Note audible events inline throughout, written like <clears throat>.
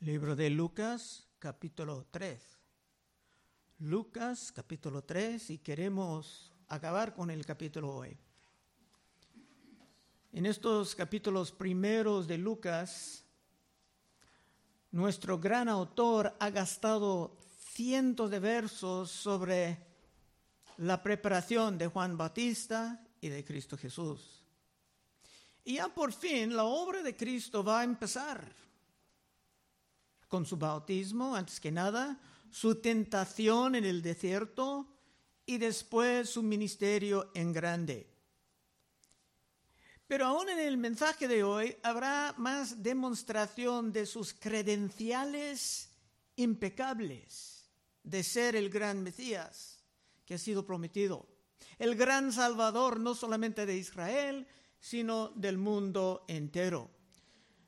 Libro de Lucas, capítulo 3. Lucas, capítulo 3, y queremos acabar con el capítulo hoy. En estos capítulos primeros de Lucas, nuestro gran autor ha gastado cientos de versos sobre la preparación de Juan Bautista y de Cristo Jesús. Y ya por fin la obra de Cristo va a empezar con su bautismo, antes que nada, su tentación en el desierto y después su ministerio en grande. Pero aún en el mensaje de hoy habrá más demostración de sus credenciales impecables de ser el gran Mesías que ha sido prometido, el gran Salvador no solamente de Israel, sino del mundo entero.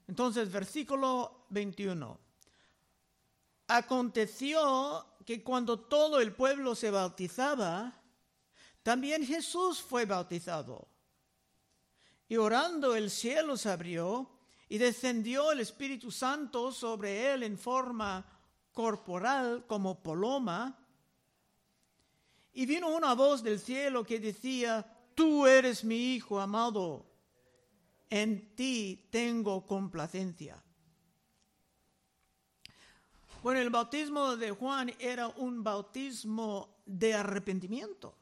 Entonces, versículo 21. Aconteció que cuando todo el pueblo se bautizaba, también Jesús fue bautizado. Y orando el cielo se abrió y descendió el Espíritu Santo sobre él en forma corporal como paloma. Y vino una voz del cielo que decía, tú eres mi Hijo amado, en ti tengo complacencia. Bueno, el bautismo de Juan era un bautismo de arrepentimiento.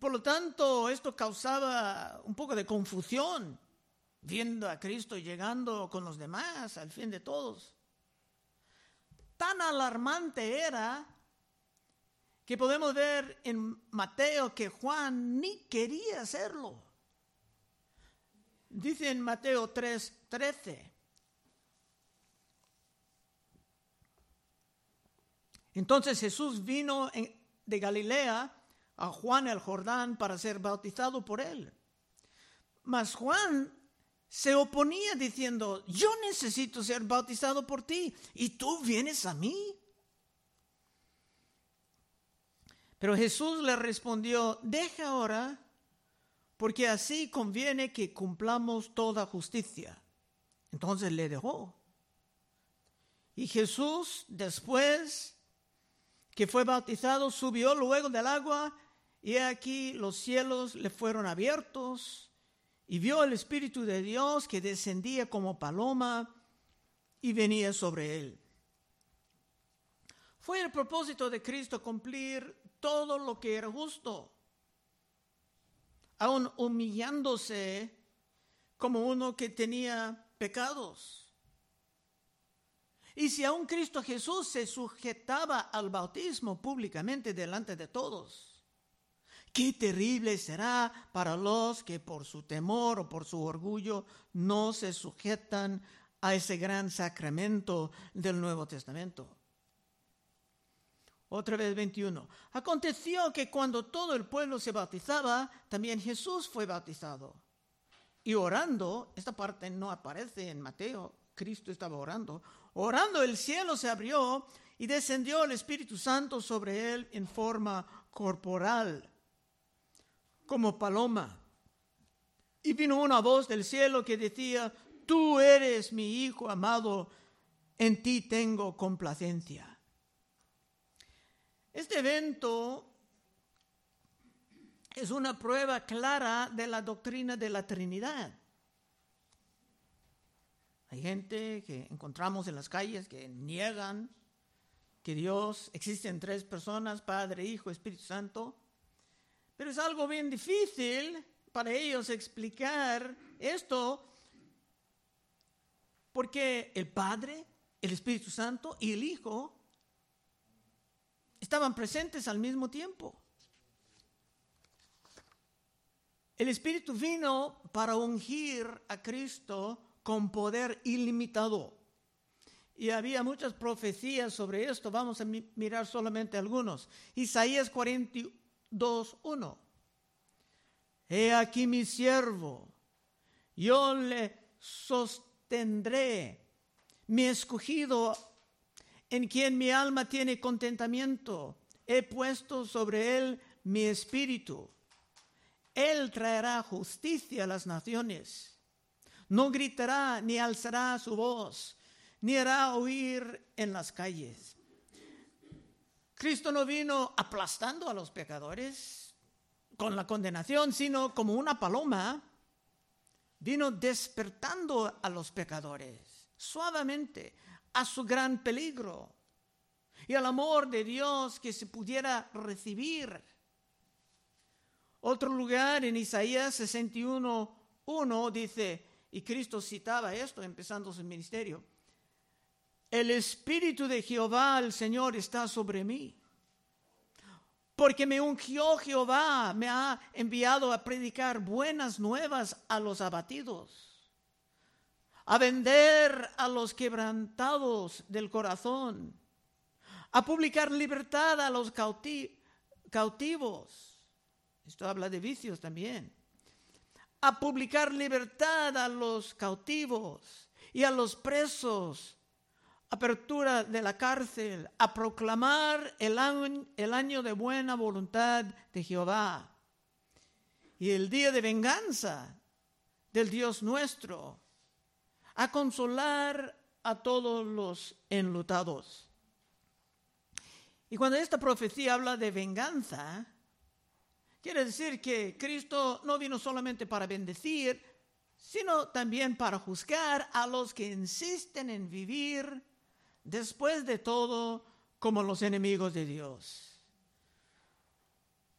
Por lo tanto, esto causaba un poco de confusión, viendo a Cristo llegando con los demás al fin de todos. Tan alarmante era que podemos ver en Mateo que Juan ni quería hacerlo. Dice en Mateo 3:13. Entonces Jesús vino de Galilea a Juan el Jordán para ser bautizado por él. Mas Juan se oponía diciendo, yo necesito ser bautizado por ti y tú vienes a mí. Pero Jesús le respondió, deja ahora, porque así conviene que cumplamos toda justicia. Entonces le dejó. Y Jesús después que fue bautizado, subió luego del agua y aquí los cielos le fueron abiertos y vio el Espíritu de Dios que descendía como paloma y venía sobre él. Fue el propósito de Cristo cumplir todo lo que era justo, aun humillándose como uno que tenía pecados y si aún Cristo Jesús se sujetaba al bautismo públicamente delante de todos, qué terrible será para los que por su temor o por su orgullo no se sujetan a ese gran sacramento del Nuevo Testamento. Otra vez 21. Aconteció que cuando todo el pueblo se bautizaba, también Jesús fue bautizado. Y orando, esta parte no aparece en Mateo, Cristo estaba orando, Orando el cielo se abrió y descendió el Espíritu Santo sobre él en forma corporal, como paloma. Y vino una voz del cielo que decía, tú eres mi Hijo amado, en ti tengo complacencia. Este evento es una prueba clara de la doctrina de la Trinidad. Hay gente que encontramos en las calles que niegan que Dios existe en tres personas, Padre, Hijo, Espíritu Santo. Pero es algo bien difícil para ellos explicar esto porque el Padre, el Espíritu Santo y el Hijo estaban presentes al mismo tiempo. El Espíritu vino para ungir a Cristo con poder ilimitado. Y había muchas profecías sobre esto. Vamos a mirar solamente algunos. Isaías 42, 1. He aquí mi siervo, yo le sostendré, mi escogido, en quien mi alma tiene contentamiento. He puesto sobre él mi espíritu. Él traerá justicia a las naciones No gritará ni alzará su voz, ni hará oír en las calles. Cristo no vino aplastando a los pecadores con la condenación, sino como una paloma, vino despertando a los pecadores suavemente a su gran peligro y al amor de Dios que se pudiera recibir. Otro lugar en Isaías 61, 1 dice, y Cristo citaba esto empezando su ministerio, el Espíritu de Jehová, el Señor, está sobre mí. Porque me ungió Jehová, me ha enviado a predicar buenas nuevas a los abatidos, a vender a los quebrantados del corazón, a publicar libertad a los cautivos. Esto habla de vicios también. A publicar libertad a los cautivos y a los presos apertura de la cárcel, a proclamar el año, el año de buena voluntad de Jehová y el día de venganza del Dios nuestro, a consolar a todos los enlutados. Y cuando esta profecía habla de venganza, quiere decir que Cristo no vino solamente para bendecir, sino también para juzgar a los que insisten en vivir después de todo como los enemigos de Dios.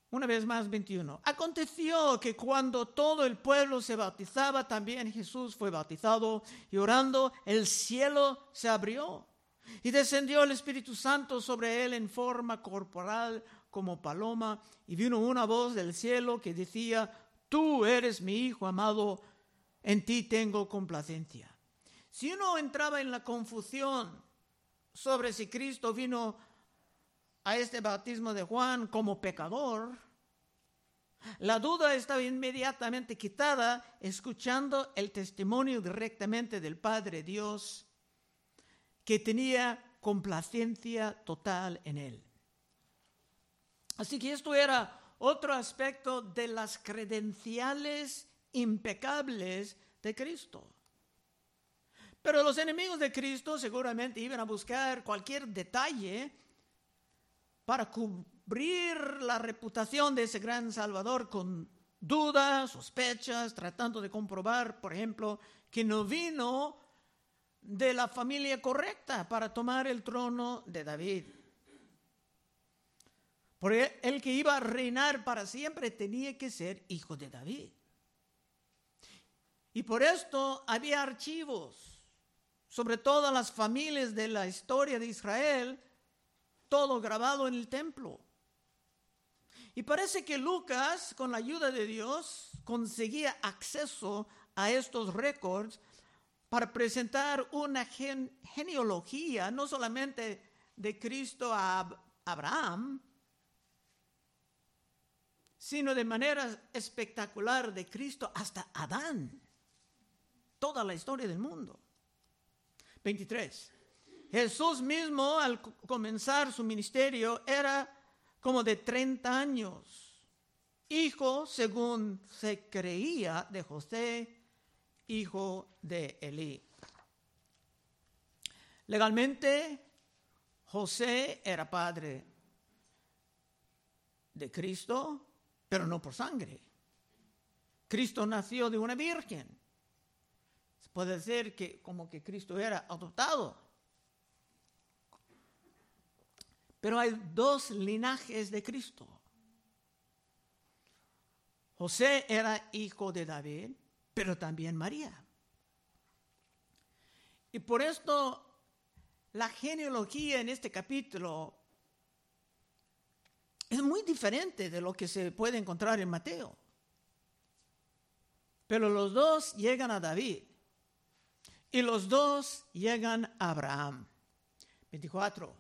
Una vez más, 21. Aconteció que cuando todo el pueblo se bautizaba, también Jesús fue bautizado y orando, el cielo se abrió y descendió el Espíritu Santo sobre él en forma corporal como paloma y vino una voz del cielo que decía, tú eres mi Hijo amado, en ti tengo complacencia. Si uno entraba en la confusión sobre si Cristo vino a este bautismo de Juan como pecador, la duda estaba inmediatamente quitada escuchando el testimonio directamente del Padre Dios, que tenía complacencia total en él. Así que esto era otro aspecto de las credenciales impecables de Cristo. Pero los enemigos de Cristo seguramente iban a buscar cualquier detalle para cubrir la reputación de ese gran Salvador con dudas, sospechas, tratando de comprobar, por ejemplo, que no vino de la familia correcta para tomar el trono de David. Porque el que iba a reinar para siempre tenía que ser hijo de David. Y por esto había archivos sobre todas las familias de la historia de Israel, todo grabado en el templo. Y parece que Lucas, con la ayuda de Dios, conseguía acceso a estos récords para presentar una genealogía, no solamente de Cristo a Abraham, sino de manera espectacular de Cristo hasta Adán, toda la historia del mundo. 23. Jesús mismo al comenzar su ministerio era como de 30 años, hijo según se creía de José, hijo de Elí. Legalmente, José era padre de Cristo, pero no por sangre. Cristo nació de una virgen puede ser que como que Cristo era adoptado. Pero hay dos linajes de Cristo. José era hijo de David, pero también María. Y por esto la genealogía en este capítulo es muy diferente de lo que se puede encontrar en Mateo. Pero los dos llegan a David. Y los dos llegan a Abraham. 24.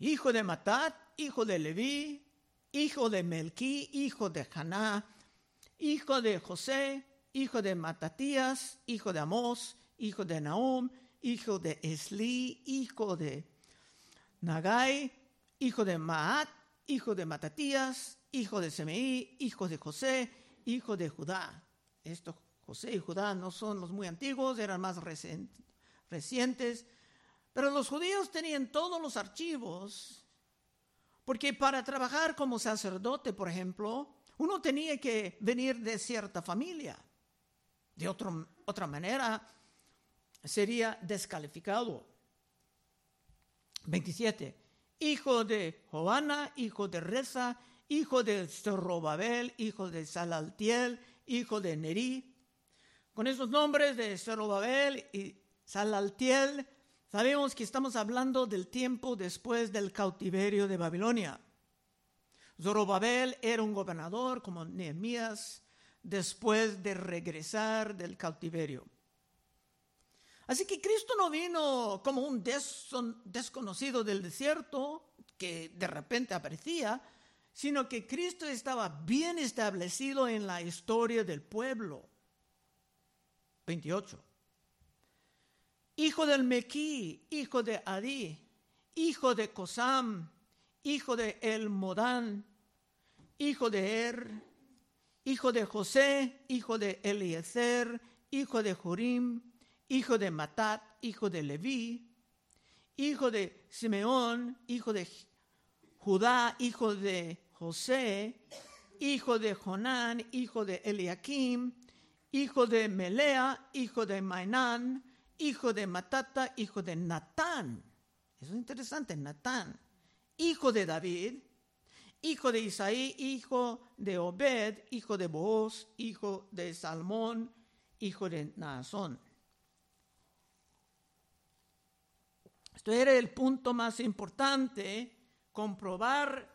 Hijo de Matat, hijo de Leví, hijo de Melquí, hijo de Haná, hijo de José, hijo de Matatías, hijo de Amós, hijo de Nahum, hijo de Esli, hijo de Nagai, hijo de Maat, hijo de Matatías, hijo de Semeí, hijo de José, hijo de Judá. Esto José y Judá no son los muy antiguos, eran más recientes, pero los judíos tenían todos los archivos, porque para trabajar como sacerdote, por ejemplo, uno tenía que venir de cierta familia. De otra manera, sería descalificado. 27. Hijo de Joana, hijo de Reza, hijo de Zerobabel, hijo de Salaltiel, hijo de Neri. Con esos nombres de Zerobabel y Salaltiel, sabemos que estamos hablando del tiempo después del cautiverio de Babilonia. Zorobabel era un gobernador como Nehemías después de regresar del cautiverio. Así que Cristo no vino como un desconocido del desierto que de repente aparecía, sino que Cristo estaba bien establecido en la historia del pueblo. 28. Hijo del Mequí, hijo de Adí, hijo de Cosam, hijo de El Modán, hijo de Er, hijo de José, hijo de Eliezer, hijo de Jorim, hijo de Matat, hijo de Leví, hijo de Simeón, hijo de Judá, hijo de José, hijo de Jonán, hijo de Eliakim, hijo de Melea, hijo de Mainán, hijo de Matata, hijo de Natán. Eso es interesante, Natán, hijo de David, hijo de Isaí, hijo de Obed, hijo de Booz, hijo de Salmón, hijo de Naasón. Esto era el punto más importante, comprobar,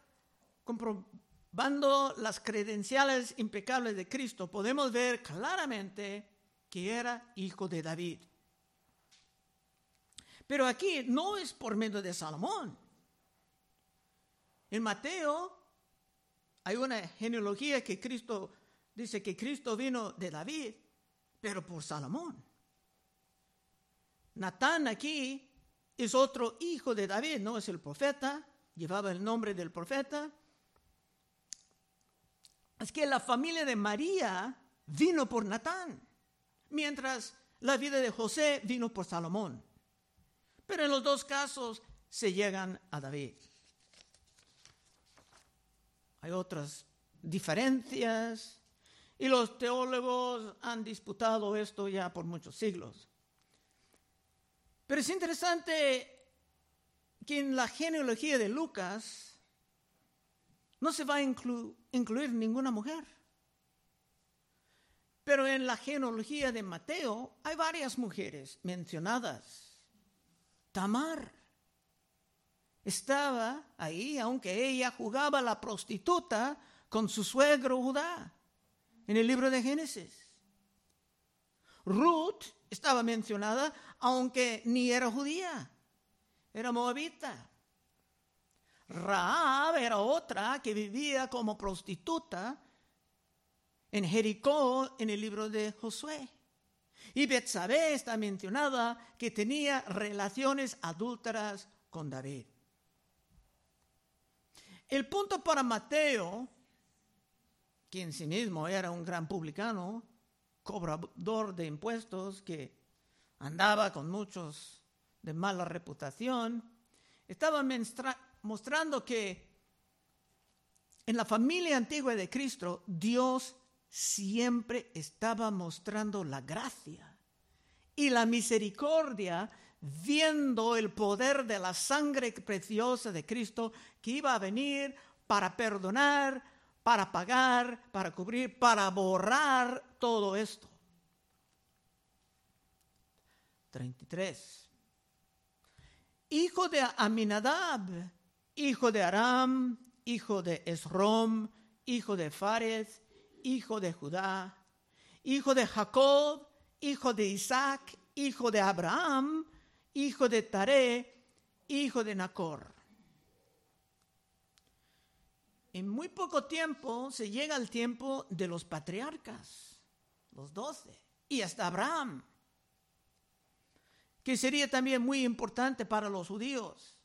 comprobando las credenciales impecables de Cristo, podemos ver claramente que era hijo de David. Pero aquí no es por medio de Salomón. En Mateo hay una genealogía que Cristo dice que Cristo vino de David, pero por Salomón. Natán aquí es otro hijo de David, no es el profeta, llevaba el nombre del profeta. Es que la familia de María vino por Natán, mientras la vida de José vino por Salomón. Pero en los dos casos se llegan a David. Hay otras diferencias y los teólogos han disputado esto ya por muchos siglos. Pero es interesante que en la genealogía de Lucas no se va a incluir ninguna mujer. Pero en la genealogía de Mateo hay varias mujeres mencionadas. Tamar estaba ahí, aunque ella jugaba la prostituta con su suegro Judá, en el libro de Génesis. Ruth estaba mencionada, aunque ni era judía, era moabita. Raab era otra que vivía como prostituta en Jericó en el libro de Josué. Y Betsabé está mencionada que tenía relaciones adúlteras con David. El punto para Mateo, que en sí mismo era un gran publicano, cobrador de impuestos que andaba con muchos de mala reputación, estaba mostrando que en la familia antigua de Cristo Dios siempre estaba mostrando la gracia y la misericordia viendo el poder de la sangre preciosa de Cristo que iba a venir para perdonar, para pagar, para cubrir, para borrar todo esto. 33. Hijo de Aminadab, hijo de Aram, hijo de Esrom, hijo de Fares, hijo de Judá, hijo de Jacob, hijo de Isaac, hijo de Abraham, hijo de Taré, hijo de Nacor. En muy poco tiempo se llega al tiempo de los patriarcas, los doce, y hasta Abraham, que sería también muy importante para los judíos.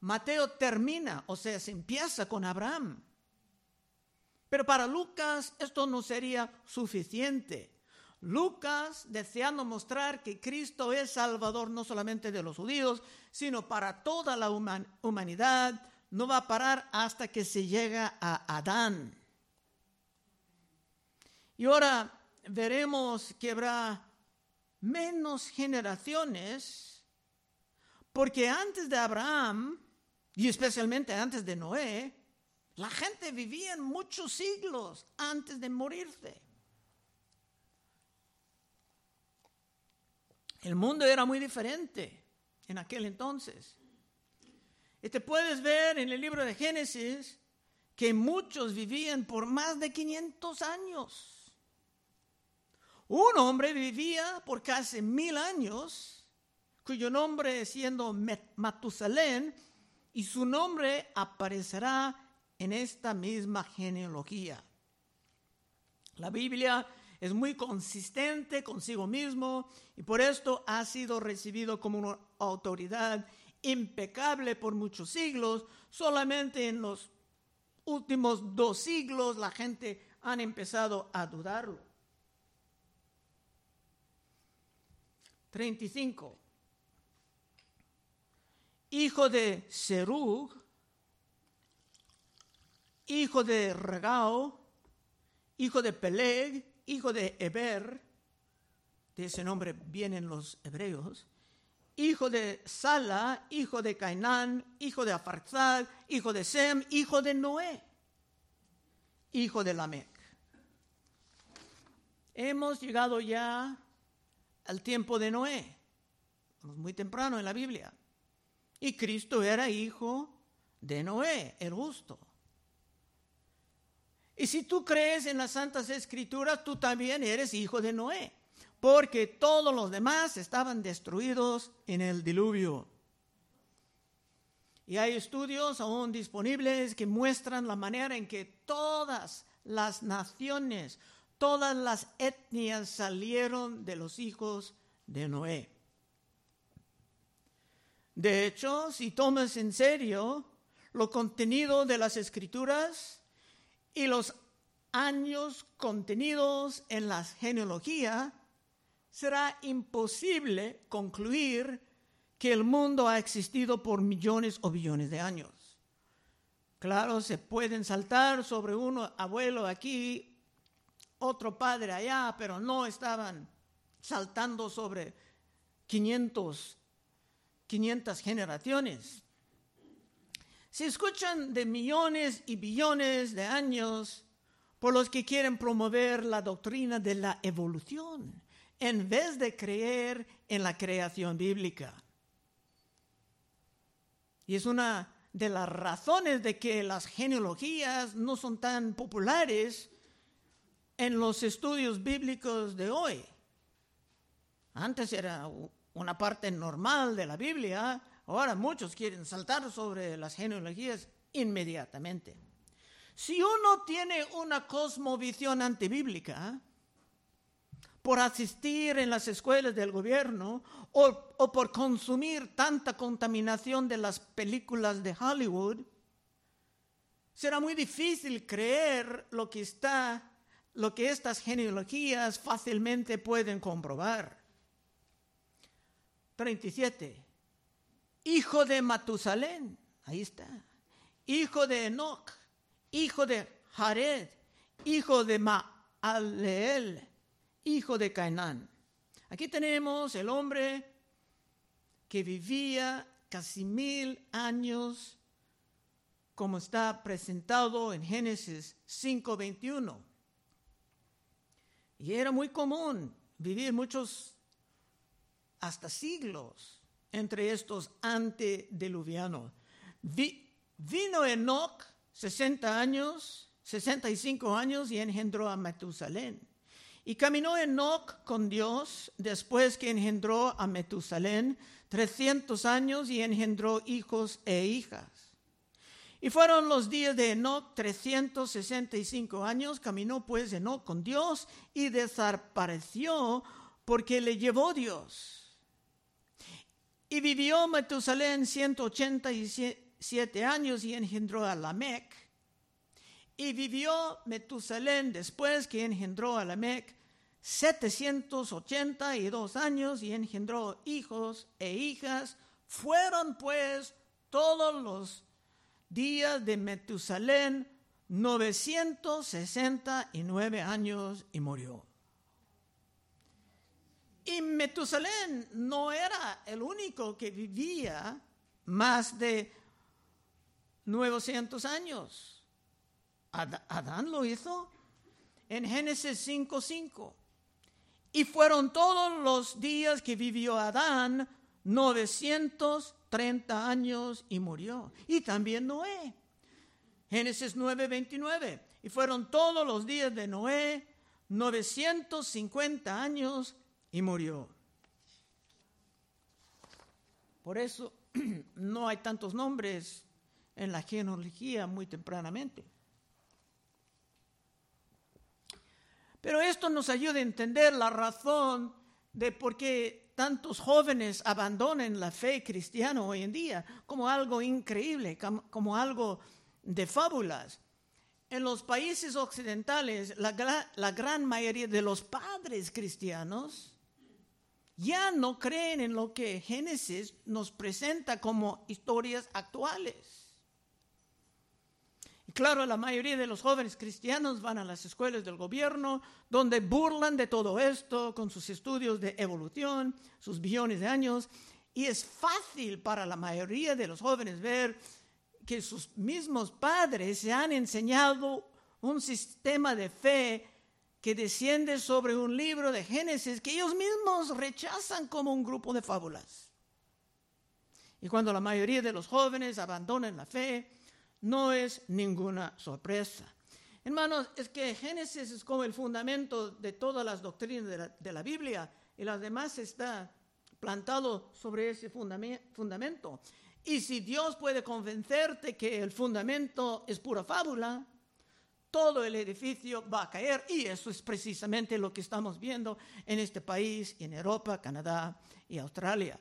Mateo termina, o sea, se empieza con Abraham. Pero para Lucas esto no sería suficiente. Lucas, deseando mostrar que Cristo es Salvador no solamente de los judíos, sino para toda la humanidad, no va a parar hasta que se llega a Adán. Y ahora veremos que habrá menos generaciones, porque antes de Abraham, y especialmente antes de Noé, la gente vivía en muchos siglos antes de morirse. El mundo era muy diferente en aquel entonces. Y te puedes ver en el libro de Génesis que muchos vivían por más de 500 años. Un hombre vivía por casi mil años, cuyo nombre siendo Matusalén, y su nombre aparecerá en esta misma genealogía. La Biblia es muy consistente consigo mismo y por esto ha sido recibido como una autoridad impecable por muchos siglos. Solamente en los últimos dos siglos la gente han empezado a dudarlo. 35. Hijo de Serug, hijo de Regao, hijo de Peleg, hijo de Eber, de ese nombre vienen los hebreos, hijo de Sala, hijo de Cainán, hijo de Afarzad, hijo de Sem, hijo de Noé, hijo de Lamec. Hemos llegado ya al tiempo de Noé, muy temprano en la Biblia. Y Cristo era hijo de Noé, el justo. Y si tú crees en las Santas Escrituras, tú también eres hijo de Noé, porque todos los demás estaban destruidos en el diluvio. Y hay estudios aún disponibles que muestran la manera en que todas las naciones, todas las etnias salieron de los hijos de Noé. De hecho, si tomas en serio lo contenido de las escrituras y los años contenidos en la genealogía, será imposible concluir que el mundo ha existido por millones o billones de años. Claro, se pueden saltar sobre uno abuelo aquí, otro padre allá, pero no estaban saltando sobre 500, 500 generaciones. Se escuchan de millones y billones de años por los que quieren promover la doctrina de la evolución en vez de creer en la creación bíblica. Y es una de las razones de que las genealogías no son tan populares en los estudios bíblicos de hoy. Antes era una parte normal de la Biblia, ahora muchos quieren saltar sobre las genealogías inmediatamente. Si uno tiene una cosmovisión antibíblica, por asistir en las escuelas del gobierno o, o, por consumir tanta contaminación de las películas de Hollywood, será muy difícil creer lo que está, lo que estas genealogías fácilmente pueden comprobar. 37. Hijo de Matusalén, ahí está. Hijo de Enoch, hijo de Jared, hijo de Maaleel, hijo de Cainán. Aquí tenemos el hombre que vivía casi mil años, como está presentado en Génesis 5:21. Y era muy común vivir muchos hasta siglos entre estos antediluvianos. vino Enoch 60 años, 65 años y engendró a Metusalén. Y caminó Enoch con Dios después que engendró a Metusalén 300 años y engendró hijos e hijas. Y fueron los días de Enoch 365 años, caminó pues Enoch con Dios y desapareció porque le llevó Dios. Y vivió Metusalén 187 años y engendró a Lamec. Y vivió Metusalén después que engendró a Lamec 782 años y engendró hijos e hijas. Fueron pues todos los días de Metusalén 969 años y murió. Y Metusalén no era el único que vivía más de 900 años. Adán lo hizo en Génesis 5:5. Y fueron todos los días que vivió Adán 930 años y murió. Y también Noé. Génesis 9:29. Y fueron todos los días de Noé 950 años y murió. Por eso <clears throat> no hay tantos nombres en la genealogía muy tempranamente. Pero esto nos ayuda a entender la razón de por qué tantos jóvenes abandonen la fe cristiana hoy en día como algo increíble, como algo de fábulas. En los países occidentales, la, la gran mayoría de los padres cristianos ya no creen en lo que Génesis nos presenta como historias actuales. Claro, la mayoría de los jóvenes cristianos van a las escuelas del gobierno, donde burlan de todo esto con sus estudios de evolución, sus billones de años, y es fácil para la mayoría de los jóvenes ver que sus mismos padres se han enseñado un sistema de fe que desciende sobre un libro de Génesis que ellos mismos rechazan como un grupo de fábulas. Y cuando la mayoría de los jóvenes abandonan la fe, no es ninguna sorpresa. Hermanos, es que Génesis es como el fundamento de todas las doctrinas de la, Biblia y las demás está plantado sobre ese fundamento. Y si Dios puede convencerte que el fundamento es pura fábula, todo el edificio va a caer y eso es precisamente lo que estamos viendo en este país, en Europa, Canadá y Australia.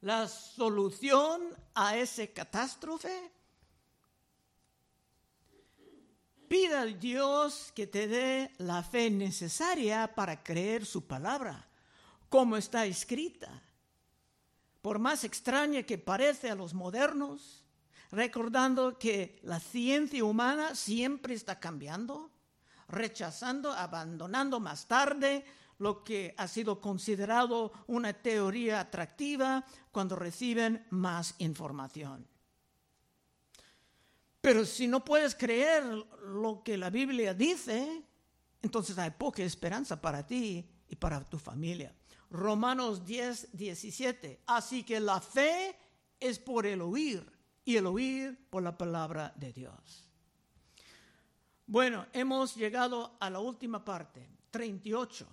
La solución a ese catástrofe pida a Dios que te dé la fe necesaria para creer su palabra, como está escrita. Por más extraña que parece a los modernos, recordando que la ciencia humana siempre está cambiando, rechazando, abandonando más tarde lo que ha sido considerado una teoría atractiva cuando reciben más información. Pero si no puedes creer lo que la Biblia dice, entonces hay poca esperanza para ti y para tu familia. Romanos 10, 17. Así que la fe es por el oír y el oír por la palabra de Dios. Bueno, hemos llegado a la última parte, 38.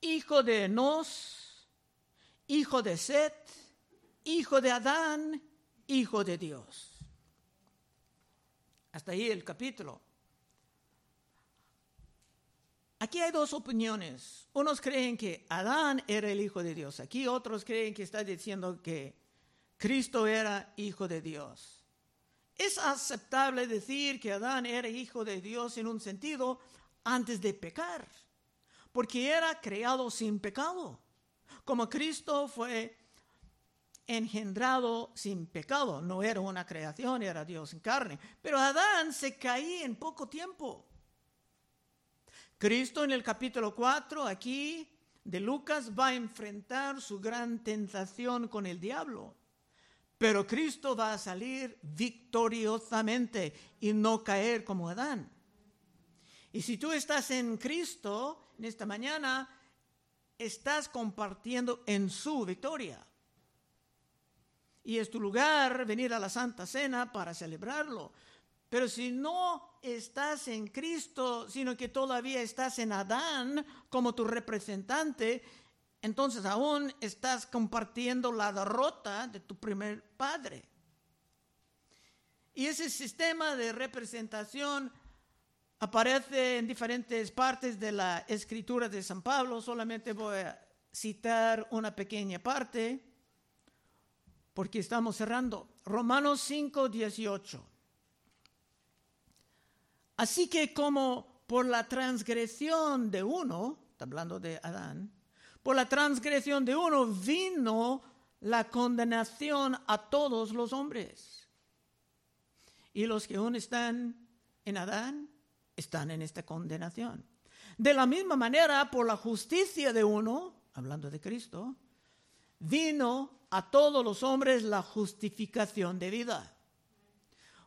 Hijo de Enos, hijo de Set, hijo de Adán, hijo de Dios. Hasta ahí el capítulo. Aquí hay dos opiniones. Unos creen que Adán era el Hijo de Dios. Aquí otros creen que está diciendo que Cristo era Hijo de Dios. Es aceptable decir que Adán era Hijo de Dios en un sentido antes de pecar, porque era creado sin pecado. Como Cristo fue engendrado sin pecado. No era una creación, era Dios en carne. Pero Adán se caía en poco tiempo. Cristo en el capítulo 4 aquí de Lucas va a enfrentar su gran tentación con el diablo. Pero Cristo va a salir victoriosamente y no caer como Adán. Y si tú estás en Cristo en esta mañana, estás compartiendo en su victoria y es tu lugar venir a la Santa Cena para celebrarlo. Pero si no estás en Cristo, sino que todavía estás en Adán como tu representante, entonces aún estás compartiendo la derrota de tu primer padre. Y ese sistema de representación aparece en diferentes partes de la escritura de San Pablo. Solamente voy a citar una pequeña parte porque estamos cerrando. Romanos 5, 18. Así que como por la transgresión de uno, está hablando de Adán, por la transgresión de uno vino la condenación a todos los hombres. Y los que aún están en Adán están en esta condenación. De la misma manera, por la justicia de uno, hablando de Cristo, vino a todos los hombres la justificación de vida.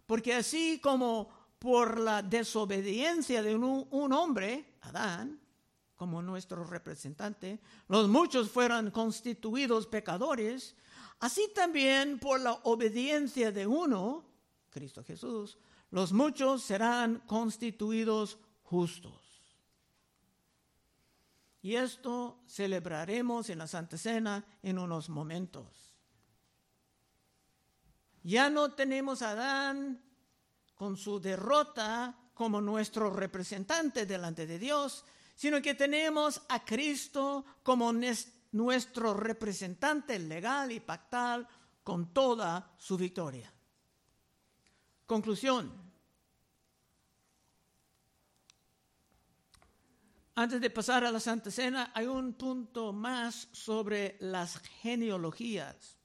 Porque así como por la desobediencia de un, hombre, Adán, como nuestro representante, los muchos fueron constituidos pecadores, así también por la obediencia de uno, Cristo Jesús, los muchos serán constituidos justos. Y esto celebraremos en la Santa Cena en unos momentos. Ya no tenemos a Adán con su derrota como nuestro representante delante de Dios, sino que tenemos a Cristo como nuestro representante legal y pactal con toda su victoria. Conclusión. Antes de pasar a la Santa Cena, hay un punto más sobre las genealogías.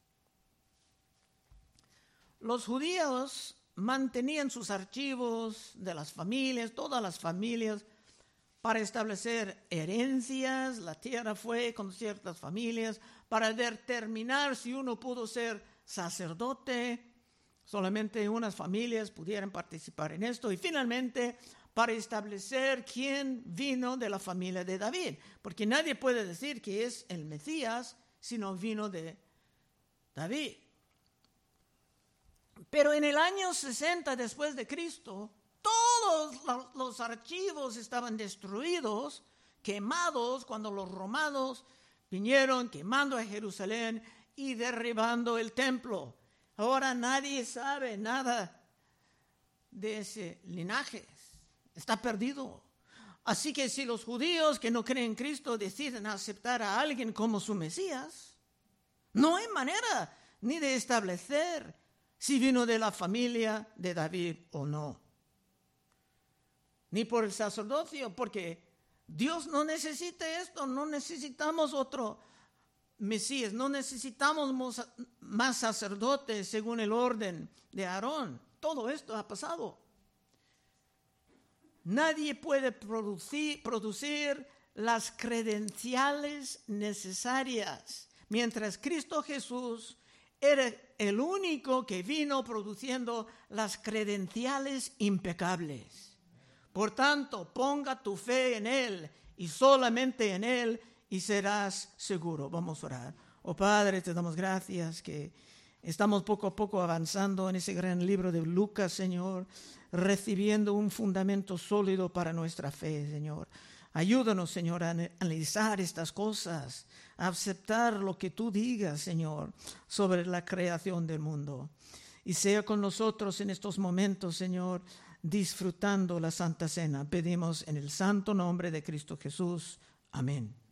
Los judíos mantenían sus archivos de las familias, todas las familias, para establecer herencias, la tierra fue con ciertas familias, para determinar si uno pudo ser sacerdote, solamente unas familias pudieran participar en esto, y finalmente para establecer quién vino de la familia de David, porque nadie puede decir que es el Mesías si no vino de David. Pero en el año 60 después de Cristo, todos los archivos estaban destruidos, quemados, cuando los romanos vinieron quemando a Jerusalén y derribando el templo. Ahora nadie sabe nada de ese linaje. Está perdido. Así que si los judíos que no creen en Cristo deciden aceptar a alguien como su Mesías, no hay manera ni de establecer si vino de la familia de David o no. Ni por el sacerdocio, porque Dios no necesita esto, no necesitamos otro Mesías, no necesitamos más sacerdotes según el orden de Aarón. Todo esto ha pasado. Nadie puede producir, las credenciales necesarias, mientras Cristo Jesús era el único que vino produciendo las credenciales impecables. Por tanto, ponga tu fe en Él y solamente en Él y serás seguro. Vamos a orar. Oh Padre, te damos gracias que estamos poco a poco avanzando en ese gran libro de Lucas, Señor, recibiendo un fundamento sólido para nuestra fe, Señor. Ayúdanos, Señor, a analizar estas cosas, a aceptar lo que tú digas, Señor, sobre la creación del mundo. Y sea con nosotros en estos momentos, Señor, disfrutando la Santa Cena. Pedimos en el santo nombre de Cristo Jesús. Amén.